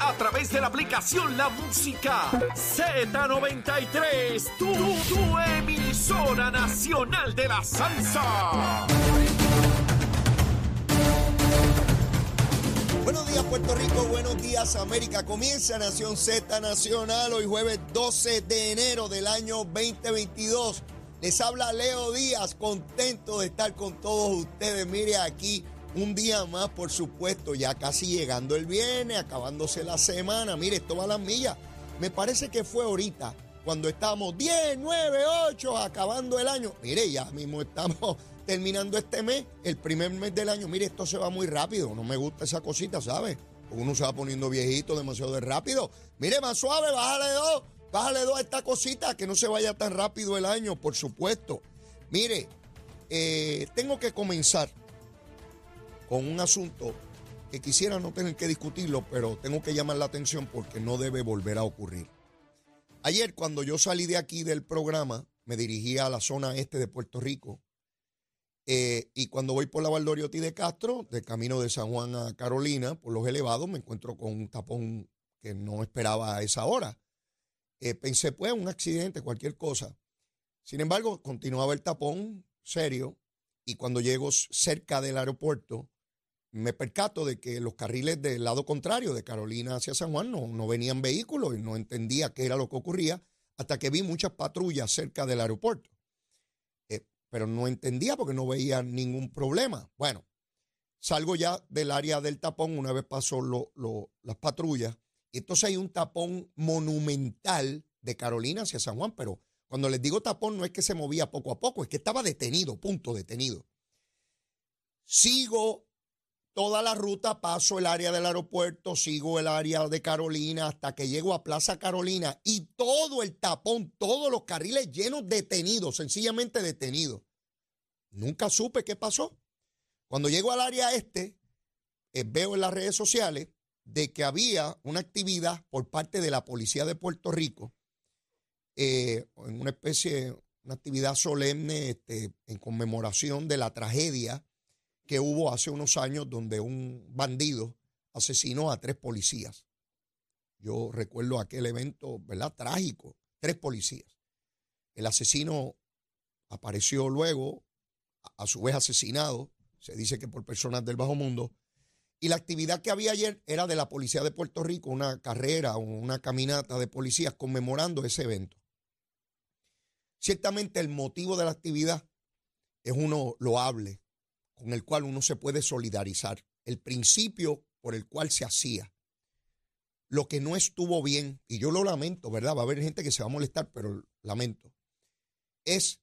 A través de la aplicación La Música Z93. Tu, tu emisora nacional de la salsa. Buenos días Puerto Rico, buenos días América. Comienza Nación Z Nacional hoy jueves 12 de enero del año 2022. Les habla Leo Díaz, contento de estar con todos ustedes. Mire aquí un día más, por supuesto, ya casi llegando el viernes, acabándose la semana. Mire, esto va a las millas. Me parece que fue ahorita cuando estábamos 10, 9, 8, acabando el año. Mire, ya mismo estamos terminando este mes, el primer mes del año. Mire, esto se va muy rápido. No me gusta esa cosita, ¿sabes? Uno se va poniendo viejito demasiado de rápido. Mire, más suave, bájale dos. Bájale dos a esta cosita, que no se vaya tan rápido el año, por supuesto. Mire, eh, tengo que comenzar con un asunto que quisiera no tener que discutirlo, pero tengo que llamar la atención porque no debe volver a ocurrir. Ayer, cuando yo salí de aquí del programa, me dirigí a la zona este de Puerto Rico, eh, y cuando voy por la Valdoriotti de Castro, de camino de San Juan a Carolina, por los elevados, me encuentro con un tapón que no esperaba a esa hora. Eh, pensé, pues, un accidente, cualquier cosa. Sin embargo, continuaba el tapón serio y cuando llego cerca del aeropuerto, me percato de que los carriles del lado contrario, de Carolina hacia San Juan, no, no venían vehículos y no entendía qué era lo que ocurría hasta que vi muchas patrullas cerca del aeropuerto pero no entendía porque no veía ningún problema. Bueno, salgo ya del área del tapón una vez pasó las patrullas. Y entonces hay un tapón monumental de Carolina hacia San Juan, pero cuando les digo tapón no es que se movía poco a poco, es que estaba detenido, punto, detenido. Sigo toda la ruta, paso el área del aeropuerto, sigo el área de Carolina hasta que llego a Plaza Carolina y todo el tapón, todos los carriles llenos detenidos, sencillamente detenidos. Nunca supe qué pasó. Cuando llego al área este, eh, veo en las redes sociales de que había una actividad por parte de la Policía de Puerto Rico, eh, en una especie, una actividad solemne este, en conmemoración de la tragedia que hubo hace unos años donde un bandido asesinó a tres policías. Yo recuerdo aquel evento, ¿verdad? Trágico, tres policías. El asesino apareció luego a su vez asesinado, se dice que por personas del bajo mundo. Y la actividad que había ayer era de la Policía de Puerto Rico, una carrera una caminata de policías conmemorando ese evento. Ciertamente el motivo de la actividad es uno loable, con el cual uno se puede solidarizar. El principio por el cual se hacía. Lo que no estuvo bien, y yo lo lamento, ¿verdad? Va a haber gente que se va a molestar, pero lamento, es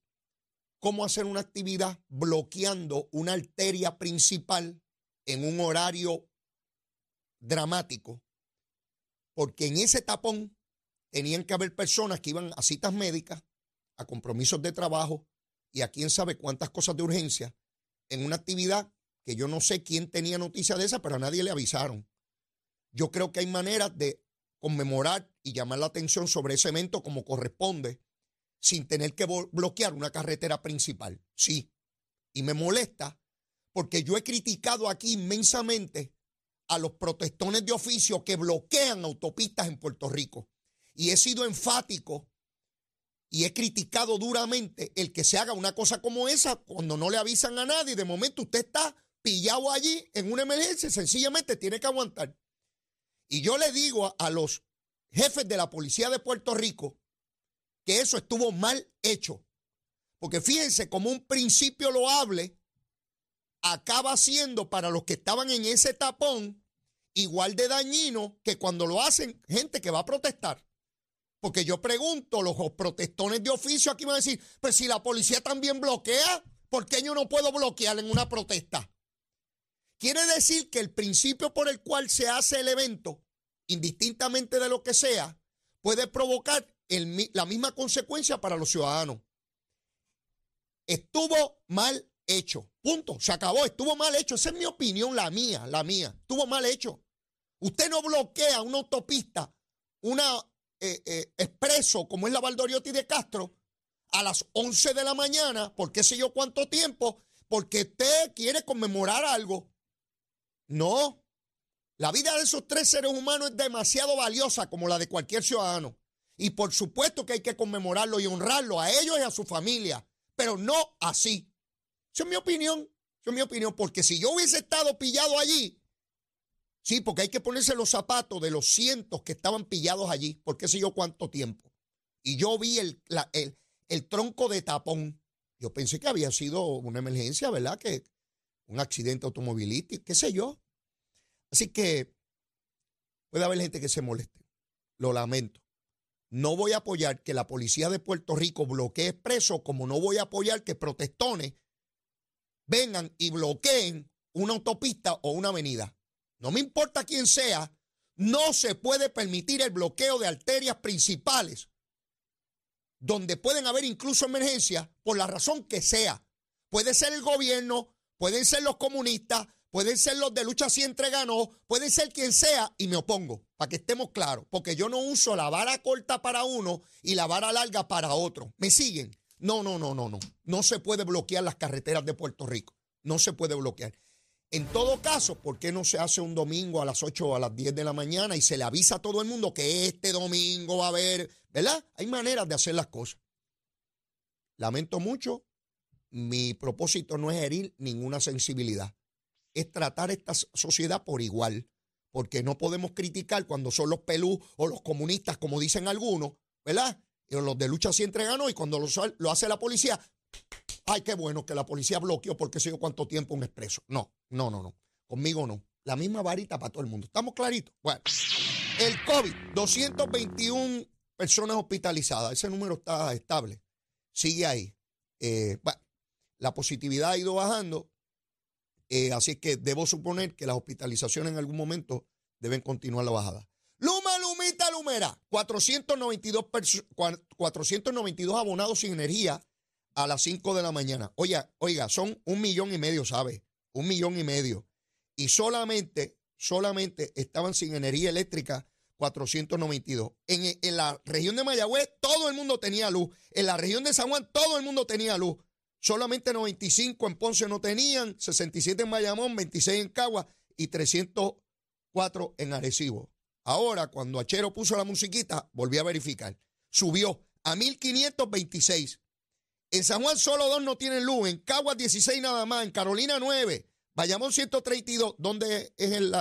cómo hacer una actividad bloqueando una arteria principal en un horario dramático, porque en ese tapón tenían que haber personas que iban a citas médicas, a compromisos de trabajo y a quién sabe cuántas cosas de urgencia en una actividad que yo no sé quién tenía noticia de esa, pero a nadie le avisaron. Yo creo que hay maneras de conmemorar y llamar la atención sobre ese evento como corresponde sin tener que bloquear una carretera principal. Sí. Y me molesta porque yo he criticado aquí inmensamente a los protestones de oficio que bloquean autopistas en Puerto Rico. Y he sido enfático y he criticado duramente el que se haga una cosa como esa cuando no le avisan a nadie. De momento usted está pillado allí en una emergencia, sencillamente tiene que aguantar. Y yo le digo a, los jefes de la policía de Puerto Rico que eso estuvo mal hecho. Porque fíjense, como un principio loable, acaba siendo para los que estaban en ese tapón igual de dañino que cuando lo hacen gente que va a protestar. Porque yo pregunto, los protestones de oficio aquí van a decir, pues si la policía también bloquea, ¿por qué yo no puedo bloquear en una protesta? Quiere decir que el principio por el cual se hace el evento, indistintamente de lo que sea, puede provocar la misma consecuencia para los ciudadanos. Estuvo mal hecho. Punto. Se acabó. Estuvo mal hecho. Esa es mi opinión, la mía, la mía. Estuvo mal hecho. Usted no bloquea una autopista, una eh, eh, expreso como es la Valdoriotti de Castro a las 11 de la mañana, por qué sé yo cuánto tiempo, porque usted quiere conmemorar algo. No. La vida de esos tres seres humanos es demasiado valiosa como la de cualquier ciudadano. Y por supuesto que hay que conmemorarlo y honrarlo a ellos y a su familia, pero no así. Esa es mi opinión. Esa es mi opinión, porque si yo hubiese estado pillado allí, sí, porque hay que ponerse los zapatos de los cientos que estaban pillados allí, porque sé yo cuánto tiempo. Y yo vi el, el, tronco de tapón. Yo pensé que había sido una emergencia, ¿verdad? Que un accidente automovilístico, qué sé yo. Así que puede haber gente que se moleste. Lo lamento. No voy a apoyar que la policía de Puerto Rico bloquee expreso, como no voy a apoyar que protestones vengan y bloqueen una autopista o una avenida. No me importa quién sea, no se puede permitir el bloqueo de arterias principales, donde pueden haber incluso emergencias por la razón que sea. Puede ser el gobierno, pueden ser los comunistas, pueden ser los de lucha siempre ganó, puede ser quien sea y me opongo, para que estemos claros, porque yo no uso la vara corta para uno y la vara larga para otro. ¿Me siguen? No, no, no, no, no. No se puede bloquear las carreteras de Puerto Rico. No se puede bloquear. En todo caso, ¿por qué no se hace un domingo a las 8 o a las 10 de la mañana y se le avisa a todo el mundo que este domingo va a haber, ¿verdad? Hay maneras de hacer las cosas. Lamento mucho, mi propósito no es herir ninguna sensibilidad es tratar esta sociedad por igual, porque no podemos criticar cuando son los pelú o los comunistas, como dicen algunos, ¿verdad? Y los de lucha siempre ganó y cuando lo, hace la policía, ay, qué bueno que la policía bloqueó porque sé yo cuánto tiempo un expreso. No, no, no, no. Conmigo no. La misma varita para todo el mundo. ¿Estamos claritos? Bueno, el COVID, 221 personas hospitalizadas. Ese número está estable. Sigue ahí. Eh, bueno, la positividad ha ido bajando. Eh, así que debo suponer que las hospitalizaciones en algún momento deben continuar la bajada. Luma, Lumita, Lumera. 492, 492 abonados sin energía a las 5 de la mañana. Oiga, oiga, son un millón y medio, ¿sabe? Un millón y medio. Y solamente, solamente estaban sin energía eléctrica 492. En, en la región de Mayagüez todo el mundo tenía luz. En la región de San Juan todo el mundo tenía luz. Solamente 95 en Ponce no tenían, 67 en Bayamón, 26 en Cagua y 304 en Arecibo. Ahora, cuando Achero puso la musiquita, volví a verificar. Subió a 1526. En San Juan solo dos no tienen luz, en Cagua 16 nada más, en Carolina 9, Bayamón 132. ¿Dónde es el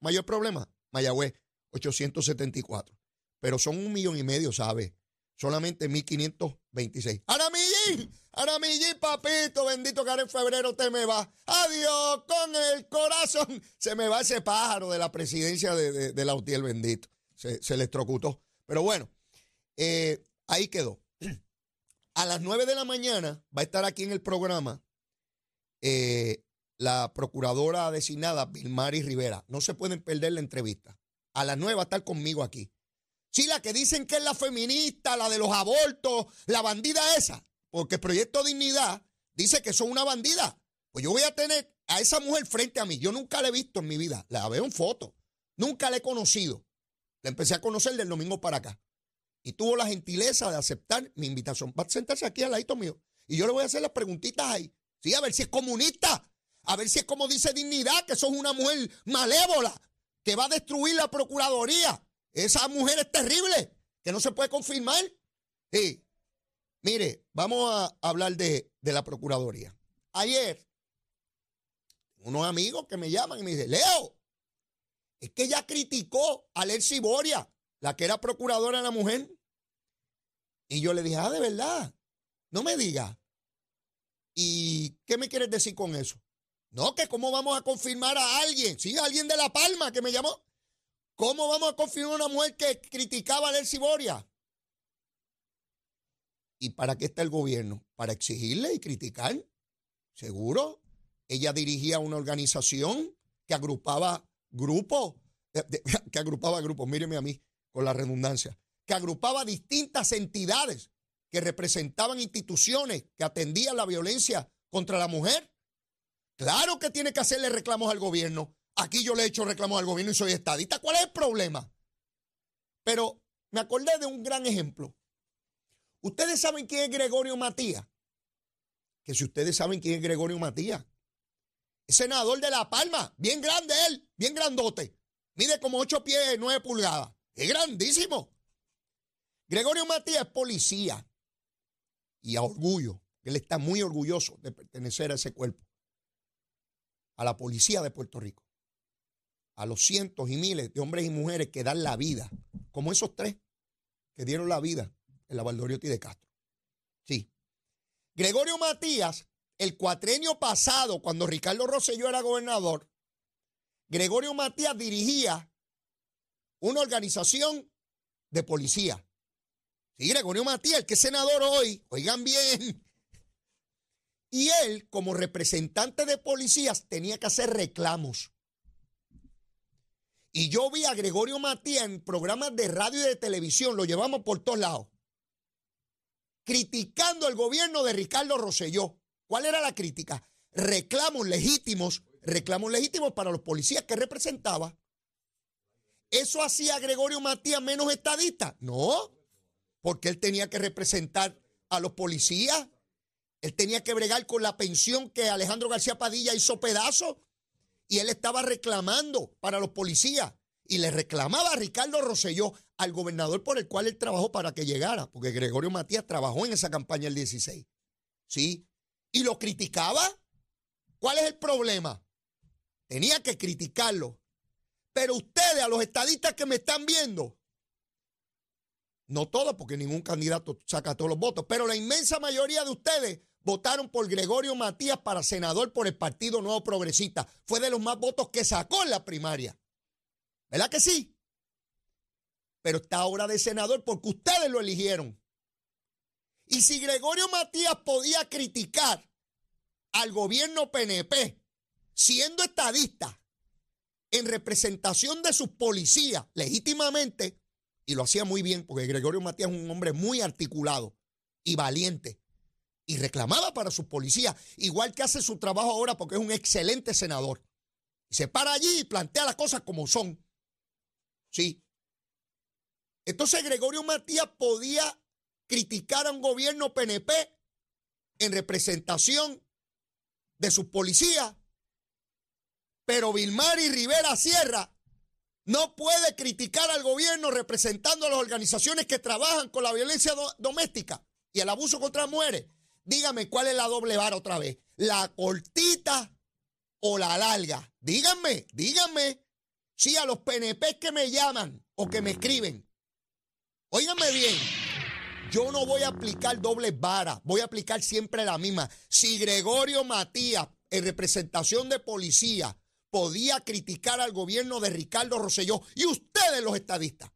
mayor problema? Mayagüez 874. Pero son un millón y medio, ¿sabes? Solamente 1526. Aramillín, Aramillín, papito, bendito que ahora en febrero te me va. Adiós, con el corazón. Se me va ese pájaro de la presidencia de, la UTI, bendito. Se, se electrocutó. Pero bueno, eh, ahí quedó. A las 9 de la mañana va a estar aquí en el programa eh, la procuradora designada Vilmari Rivera. No se pueden perder la entrevista. A las 9 va a estar conmigo aquí. Sí, la que dicen que es la feminista, la de los abortos, la bandida esa. Porque Proyecto Dignidad dice que son una bandida. Pues yo voy a tener a esa mujer frente a mí. Yo nunca la he visto en mi vida. La veo en foto. Nunca la he conocido. La empecé a conocer del domingo para acá. Y tuvo la gentileza de aceptar mi invitación. Va a sentarse aquí al ladito mío. Y yo le voy a hacer las preguntitas ahí. Sí, a ver si es comunista. A ver si es como dice Dignidad, que sos una mujer malévola, que va a destruir la Procuraduría. Esa mujer es terrible, que no se puede confirmar. Sí. Mire, vamos a hablar de, la Procuraduría. Ayer, unos amigos que me llaman y me dicen, Leo, es que ella criticó a Lercy Boria, la que era procuradora de la mujer. Y yo le dije, ah, de verdad, no me diga. ¿Y qué me quieres decir con eso? No, que cómo vamos a confirmar a alguien. Sí, alguien de La Palma que me llamó. ¿Cómo vamos a confirmar una mujer que criticaba a Delcy Boria? ¿Y para qué está el gobierno? Para exigirle y criticar. Seguro. Ella dirigía una organización que agrupaba grupos, que agrupaba grupos, míreme a mí, con la redundancia, que agrupaba distintas entidades que representaban instituciones que atendían la violencia contra la mujer. Claro que tiene que hacerle reclamos al gobierno. Aquí yo le he hecho reclamos al gobierno y soy estadista. ¿Cuál es el problema? Pero me acordé de un gran ejemplo. Ustedes saben quién es Gregorio Matías. Que si ustedes saben quién es Gregorio Matías, es senador de La Palma, bien grande él, bien grandote. Mide como 8 pies 9 pulgadas. Es grandísimo. Gregorio Matías es policía y a orgullo. Él está muy orgulloso de pertenecer a ese cuerpo, a la policía de Puerto Rico, a los cientos y miles de hombres y mujeres que dan la vida, como esos tres que dieron la vida en la Valdoriotti de Castro. Sí. Gregorio Matías, el cuatrenio pasado, cuando Ricardo Rosselló era gobernador, Gregorio Matías dirigía una organización de policía Sí, Gregorio Matías, que es senador hoy, oigan bien. Y él, como representante de policías, tenía que hacer reclamos. Y yo vi a Gregorio Matías en programas de radio y de televisión, lo llevamos por todos lados, criticando el gobierno de Ricardo Rosselló. ¿Cuál era la crítica? Reclamos legítimos, reclamos legítimos para los policías que representaba. ¿Eso hacía a Gregorio Matías menos estadista? No, porque él tenía que representar a los policías, él tenía que bregar con la pensión que Alejandro García Padilla hizo pedazo y él estaba reclamando para los policías y le reclamaba a Ricardo Rosselló, al gobernador por el cual él trabajó para que llegara, porque Gregorio Matías trabajó en esa campaña el 16. ¿Sí? Y lo criticaba. ¿Cuál es el problema? Tenía que criticarlo. Pero ustedes, a los estadistas que me están viendo, no todos, porque ningún candidato saca todos los votos, pero la inmensa mayoría de ustedes votaron por Gregorio Matías para senador por el Partido Nuevo Progresista. Fue de los más votos que sacó en la primaria. ¿Verdad que sí? Pero está ahora de senador porque ustedes lo eligieron. Y si Gregorio Matías podía criticar al gobierno PNP siendo estadista en representación de sus policías legítimamente, y lo hacía muy bien, porque Gregorio Matías es un hombre muy articulado y valiente. Y reclamaba para sus policías, igual que hace su trabajo ahora, porque es un excelente senador. Y se para allí y plantea las cosas como son. Sí. Entonces Gregorio Matías podía criticar a un gobierno PNP en representación de sus policías, pero Vilmar y Rivera Sierra no puede criticar al gobierno representando a las organizaciones que trabajan con la violencia doméstica y el abuso contra mujeres. Dígame cuál es la doble vara otra vez. ¿La cortita o la larga? Díganme, díganme. Sí, a los PNP que me llaman o que me escriben. Óiganme bien. Yo no voy a aplicar doble vara, voy a aplicar siempre la misma. Si Gregorio Matías, en representación de policía, podía criticar al gobierno de Ricardo Rosselló. Y ustedes, los estadistas,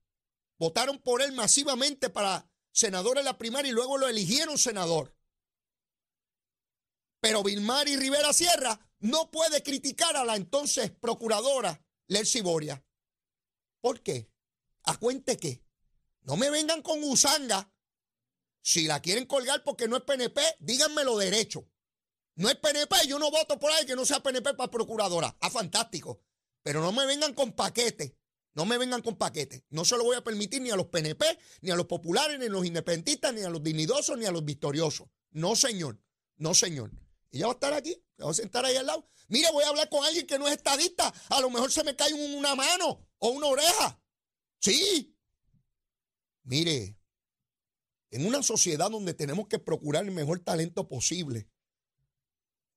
votaron por él masivamente para senador en la primaria y luego lo eligieron senador. Pero Vilmar y Rivera Sierra no puede criticar a la entonces procuradora Lercy Boria. ¿Por qué? ¿A cuente? No me vengan con usanga. Si la quieren colgar porque no es PNP, díganmelo derecho. No es PNP, yo no voto por ahí que no sea PNP para procuradora. Ah, fantástico. Pero no me vengan con paquetes. No me vengan con paquetes. No se lo voy a permitir ni a los PNP, ni a los populares, ni a los independentistas, ni a los dignidosos, ni a los victoriosos. No, señor. No, señor. Ella va a estar aquí. Va a sentar ahí al lado. Mire, voy a hablar con alguien que no es estadista. A lo mejor se me cae una mano o una oreja. Sí. Mire, en una sociedad donde tenemos que procurar el mejor talento posible,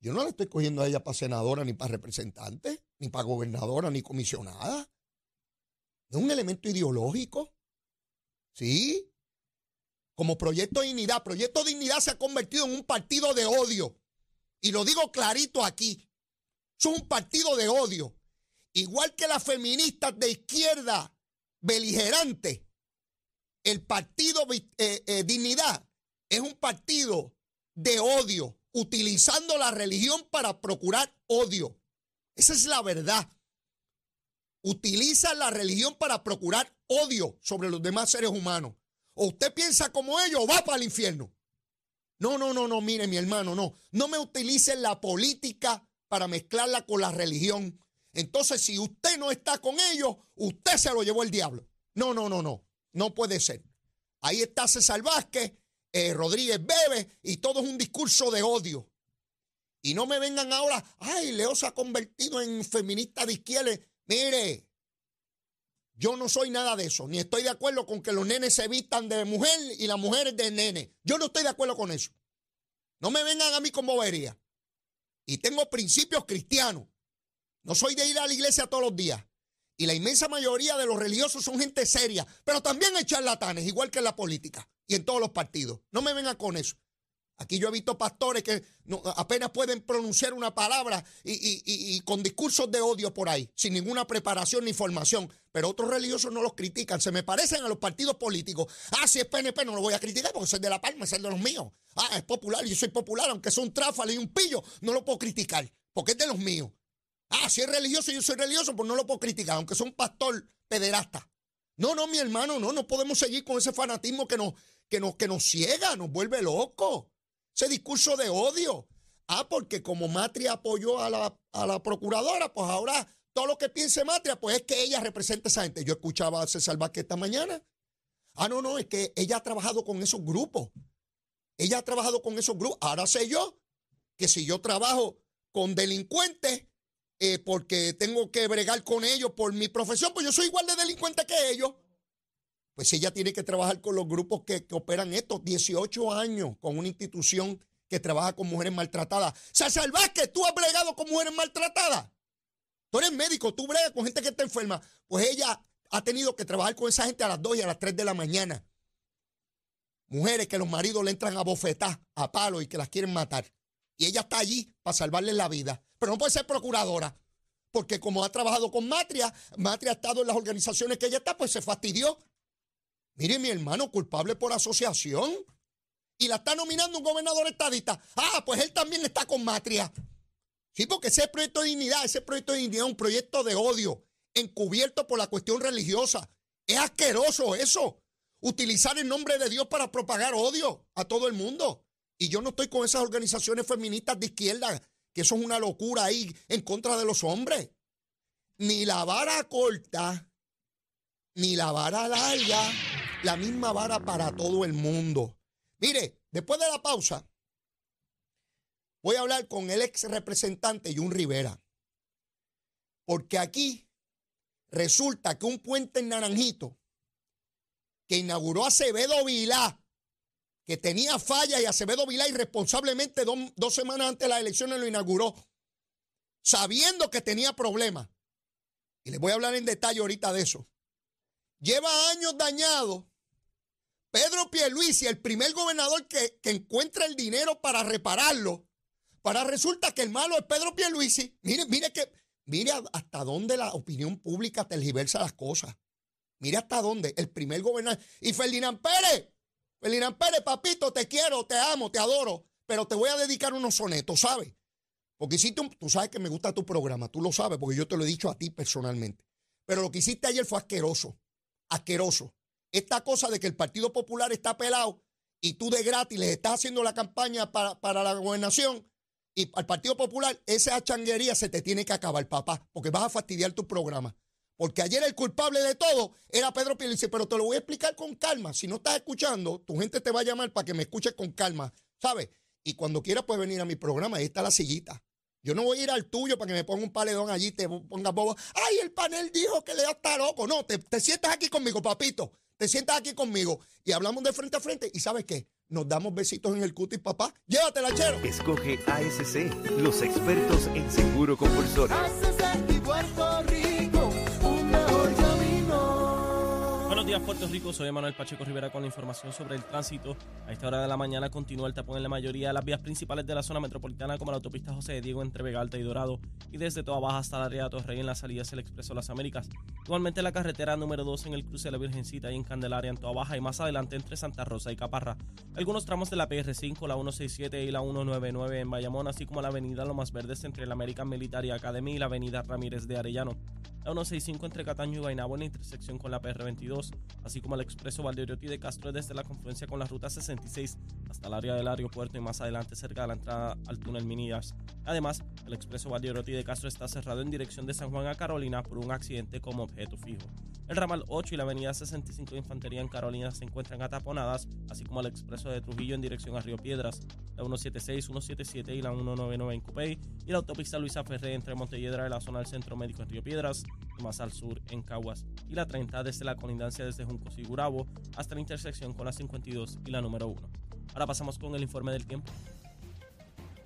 yo no le estoy cogiendo a ella para senadora, ni para representante, ni para gobernadora, ni comisionada. Es un elemento ideológico. ¿Sí? Como Proyecto Dignidad. Proyecto Dignidad se ha convertido en un partido de odio. Y lo digo clarito aquí. Es un partido de odio. Igual que las feministas de izquierda beligerante, el partido eh, eh, Dignidad es un partido de odio utilizando la religión para procurar odio. Esa es la verdad. Utiliza la religión para procurar odio sobre los demás seres humanos. O usted piensa como ellos va para el infierno. No, no, no, no, mire mi hermano, no. No me utilicen la política para mezclarla con la religión. Entonces, si usted no está con ellos, usted se lo llevó el diablo. No, no, no, no. No puede ser. Ahí está César Vázquez, eh, Rodríguez Bebe y todo es un discurso de odio. Y no me vengan ahora, ay, Leo se ha convertido en feminista de izquierda. Mire, yo no soy nada de eso, ni estoy de acuerdo con que los nenes se vistan de mujer y las mujeres de nene. Yo no estoy de acuerdo con eso. No me vengan a mí con bobería. Y tengo principios cristianos. No soy de ir a la iglesia todos los días. Y la inmensa mayoría de los religiosos son gente seria, pero también hay charlatanes, igual que en la política y en todos los partidos. No me vengan con eso. Aquí yo he visto pastores que apenas pueden pronunciar una palabra y, con discursos de odio por ahí, sin ninguna preparación ni formación. Pero otros religiosos no los critican, se me parecen a los partidos políticos. Ah, si es PNP no lo voy a criticar porque soy de La Palma, es el de los míos. Ah, es popular, yo soy popular, aunque sea un tráfalo y un pillo, no lo puedo criticar porque es de los míos. Ah, si es religioso yo soy religioso, pues no lo puedo criticar, aunque sea un pastor pederasta. No, no, mi hermano, no, no podemos seguir con ese fanatismo que nos, que nos, que nos ciega, nos vuelve locos. Ese discurso de odio. Ah, porque como Matria apoyó a la, a la procuradora, pues ahora todo lo que piense Matria, pues es que ella representa a esa gente. Yo escuchaba a César Vázquez esta mañana. Ah, no, no, es que ella ha trabajado con esos grupos. Ella ha trabajado con esos grupos. Ahora sé yo que si yo trabajo con delincuentes, eh, porque tengo que bregar con ellos por mi profesión, pues yo soy igual de delincuente que ellos. Pues ella tiene que trabajar con los grupos que, operan estos 18 años con una institución que trabaja con mujeres maltratadas. César que tú has bregado con mujeres maltratadas. Tú eres médico, tú bregas con gente que está enferma. Pues ella ha tenido que trabajar con esa gente a las 2 y a las 3 de la mañana. Mujeres que los maridos le entran a bofetar, a palo y que las quieren matar. Y ella está allí para salvarles la vida. Pero no puede ser procuradora. Porque como ha trabajado con Matria, Matria ha estado en las organizaciones que ella está, pues se fastidió. Mire, mi hermano, culpable por asociación. Y la está nominando un gobernador estadista. Ah, pues él también está con Matria. Sí, porque ese proyecto de dignidad, ese proyecto de dignidad es un proyecto de odio, encubierto por la cuestión religiosa. Es asqueroso eso. Utilizar el nombre de Dios para propagar odio a todo el mundo. Y yo no estoy con esas organizaciones feministas de izquierda, que eso es una locura ahí en contra de los hombres. Ni la vara corta, ni la vara larga la misma vara para todo el mundo. Mire, después de la pausa, voy a hablar con el ex representante Jun Rivera. Porque aquí resulta que un puente en Naranjito que inauguró Acevedo Vilá, que tenía falla y Acevedo Vilá irresponsablemente dos, semanas antes de las elecciones lo inauguró, sabiendo que tenía problemas. Y les voy a hablar en detalle ahorita de eso. Lleva años dañado Pedro Pierluisi, el primer gobernador que, encuentra el dinero para repararlo, para resulta que el malo es Pedro Pierluisi. Mire, mire que, mire hasta dónde la opinión pública tergiversa las cosas. Mire hasta dónde el primer gobernador. Y Ferdinand Pérez, Ferdinand Pérez, papito, te quiero, te amo, te adoro, pero te voy a dedicar unos sonetos, ¿sabes? Porque hiciste un, tú sabes que me gusta tu programa, tú lo sabes, porque yo te lo he dicho a ti personalmente. Pero lo que hiciste ayer fue asqueroso, asqueroso esta cosa de que el Partido Popular está pelado y tú de gratis le estás haciendo la campaña para, la gobernación y al Partido Popular, esa changuería se te tiene que acabar, papá, porque vas a fastidiar tu programa. Porque ayer el culpable de todo era Pedro Pierluisi, pero te lo voy a explicar con calma. Si no estás escuchando, tu gente te va a llamar para que me escuches con calma, ¿sabes? Y cuando quieras puedes venir a mi programa, ahí está la sillita. Yo no voy a ir al tuyo para que me ponga un paledón allí, te ponga bobo. Ay, el panel dijo que le está loco. No, te, te sientas aquí conmigo, papito te sientas aquí conmigo y hablamos de frente a frente y ¿sabes qué? Nos damos besitos en el cutis, papá. Llévatela, chero. Escoge ASC, los expertos en seguro compulsorio. Buenos días, Puerto Rico. Soy Manuel Pacheco Rivera con la información sobre el tránsito. A esta hora de la mañana continúa el tapón en la mayoría de las vías principales de la zona metropolitana, como la autopista José de Diego entre Vega Alta y Dorado, y desde toda baja hasta la Ría Torrey en la salida hacia el Expreso Las Américas. Igualmente la carretera número 2 en el cruce de la Virgencita y en Candelaria en Toa Baja y más adelante entre Santa Rosa y Caparra. Algunos tramos de la PR5, la 167 y la 199 en Bayamón, así como la avenida Lomas Verdes entre la American Military Academy y la avenida Ramírez de Arellano. La 165 entre Cataño y Guaynabo en la intersección con la PR22, así como el expreso Valdeoriotti de Castro desde la confluencia con la ruta 66 hasta el área del aeropuerto y más adelante cerca de la entrada al túnel Minillas. Además, el expreso Valdeoriotti de Castro está cerrado en dirección de San Juan a Carolina por un accidente como objeto fijo. El ramal 8 y la avenida 65 de Infantería en Carolina se encuentran ataponadas, así como el expreso de Trujillo en dirección a Río Piedras, la 176, 177 y la 199 en Cupey, y la autopista Luisa Ferré entre Montelledra y la zona del Centro Médico en Río Piedras, más al sur en Caguas, y la 30 desde la colindancia desde Juncos y Gurabo hasta la intersección con la 52 y la número 1. Ahora pasamos con el informe del tiempo.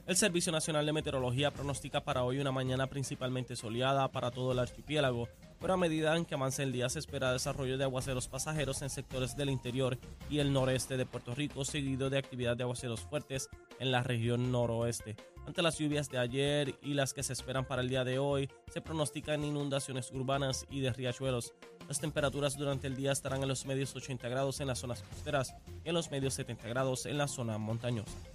El Servicio Nacional de Meteorología pronostica para hoy una mañana principalmente soleada para todo el archipiélago, pero a medida en que avance el día se espera desarrollo de aguaceros pasajeros en sectores del interior y el noreste de Puerto Rico, seguido de actividad de aguaceros fuertes en la región noroeste. Ante las lluvias de ayer y las que se esperan para el día de hoy, se pronostican inundaciones urbanas y de riachuelos. Las temperaturas durante el día estarán en los medios 80 grados en las zonas costeras y en los medios 70 grados en la zona montañosa.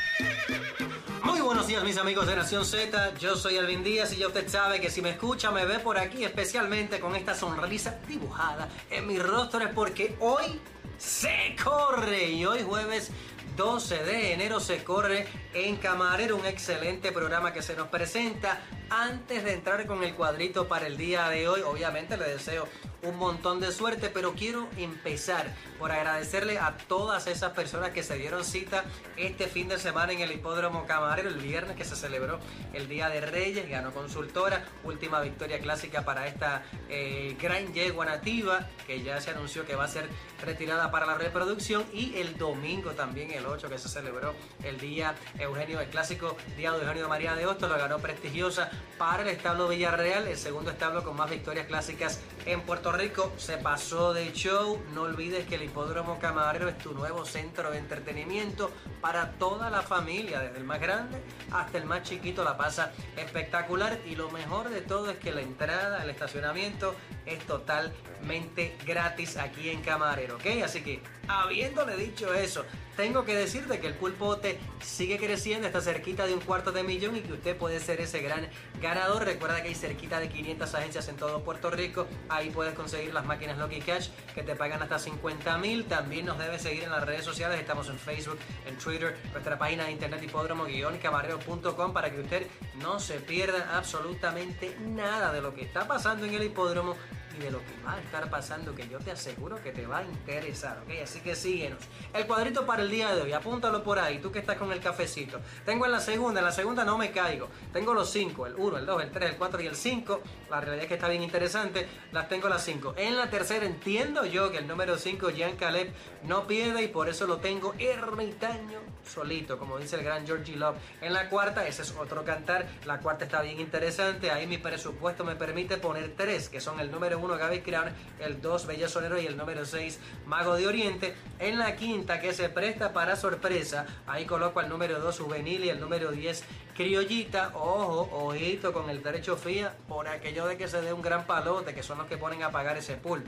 Muy buenos días mis amigos de Nación Z, yo soy Alvin Díaz y ya usted sabe que si me escucha, me ve por aquí, especialmente con esta sonrisa dibujada en mi rostro, es porque hoy se corre y hoy jueves 12 de enero se corre en Camarero, un excelente programa que se nos presenta. Antes de entrar con el cuadrito para el día de hoy, obviamente le deseo un montón de suerte, pero quiero empezar por agradecerle a todas esas personas que se dieron cita este fin de semana en el Hipódromo Camarero, el viernes que se celebró el Día de Reyes, ganó consultora, última victoria clásica para esta eh, gran yegua nativa que ya se anunció que va a ser retirada para la reproducción y el domingo también el 8 que se celebró el día Eugenio, el clásico Día de Eugenio María de Hostos, lo ganó prestigiosa para el establo Villarreal, el segundo establo con más victorias clásicas en Puerto Rico. Se pasó de show, no olvides que el Hipódromo Camarero es tu nuevo centro de entretenimiento para toda la familia, desde el más grande hasta el más chiquito, la pasa espectacular y lo mejor de todo es que la entrada, el estacionamiento es totalmente gratis aquí en Camarero, ¿ok? Así que, habiéndole dicho eso, tengo que decirte que el pulpote sigue creciendo, está cerquita de un cuarto de millón y que usted puede ser ese gran ganador. Recuerda que hay cerquita de 500 agencias en todo Puerto Rico. Ahí puedes conseguir las máquinas Lucky Cash que te pagan hasta 50 mil. También nos debe seguir en las redes sociales. Estamos en Facebook, en Twitter, nuestra página de internet hipódromo-camarero.com para que usted no se pierda absolutamente nada de lo que está pasando en el hipódromo de lo que va a estar pasando que yo te aseguro que te va a interesar, ¿ok? Así que síguenos. El cuadrito para el día de hoy, apúntalo por ahí, tú que estás con el cafecito. Tengo en la segunda, en la segunda no me caigo. Tengo los cinco, el 1, el 2, el 3, el 4 y el 5. La realidad es que está bien interesante, las tengo las 5. En la tercera entiendo yo que el número 5, Jean Caleb, no pierde y por eso lo tengo ermitaño solito, como dice el gran Georgie Love. En la cuarta, ese es otro cantar, la cuarta está bien interesante, ahí mi presupuesto me permite poner tres, que son el número 1 Gaby Crown, el 2 Bella Solero y el número 6 Mago de Oriente. En la quinta, que se presta para sorpresa, ahí coloco al número 2 Juvenil y el número 10 Criollita. Ojo, ojito con el derecho FIA, por aquello de que se dé un gran palote, que son los que ponen a pagar ese pool.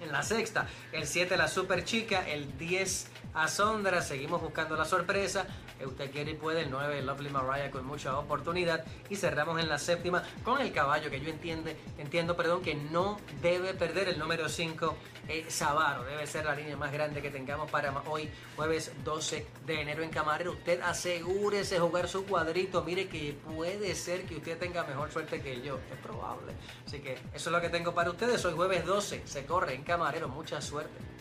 En la sexta, el 7 la super chica, el 10 Sondra, seguimos buscando la sorpresa. Usted quiere y puede, el 9 Lovely Mariah con mucha oportunidad. Y cerramos en la séptima con el caballo que yo entiende, entiendo perdón, que no debe perder el número 5 eh, Sabaro. Debe ser la línea más grande que tengamos para hoy, jueves 12 de enero en Camarero. Usted asegúrese jugar su cuadrito. Mire que puede ser que usted tenga mejor suerte que yo. Es probable. Así que eso es lo que tengo para ustedes. Hoy jueves 12 se corre en Camarero. Mucha suerte.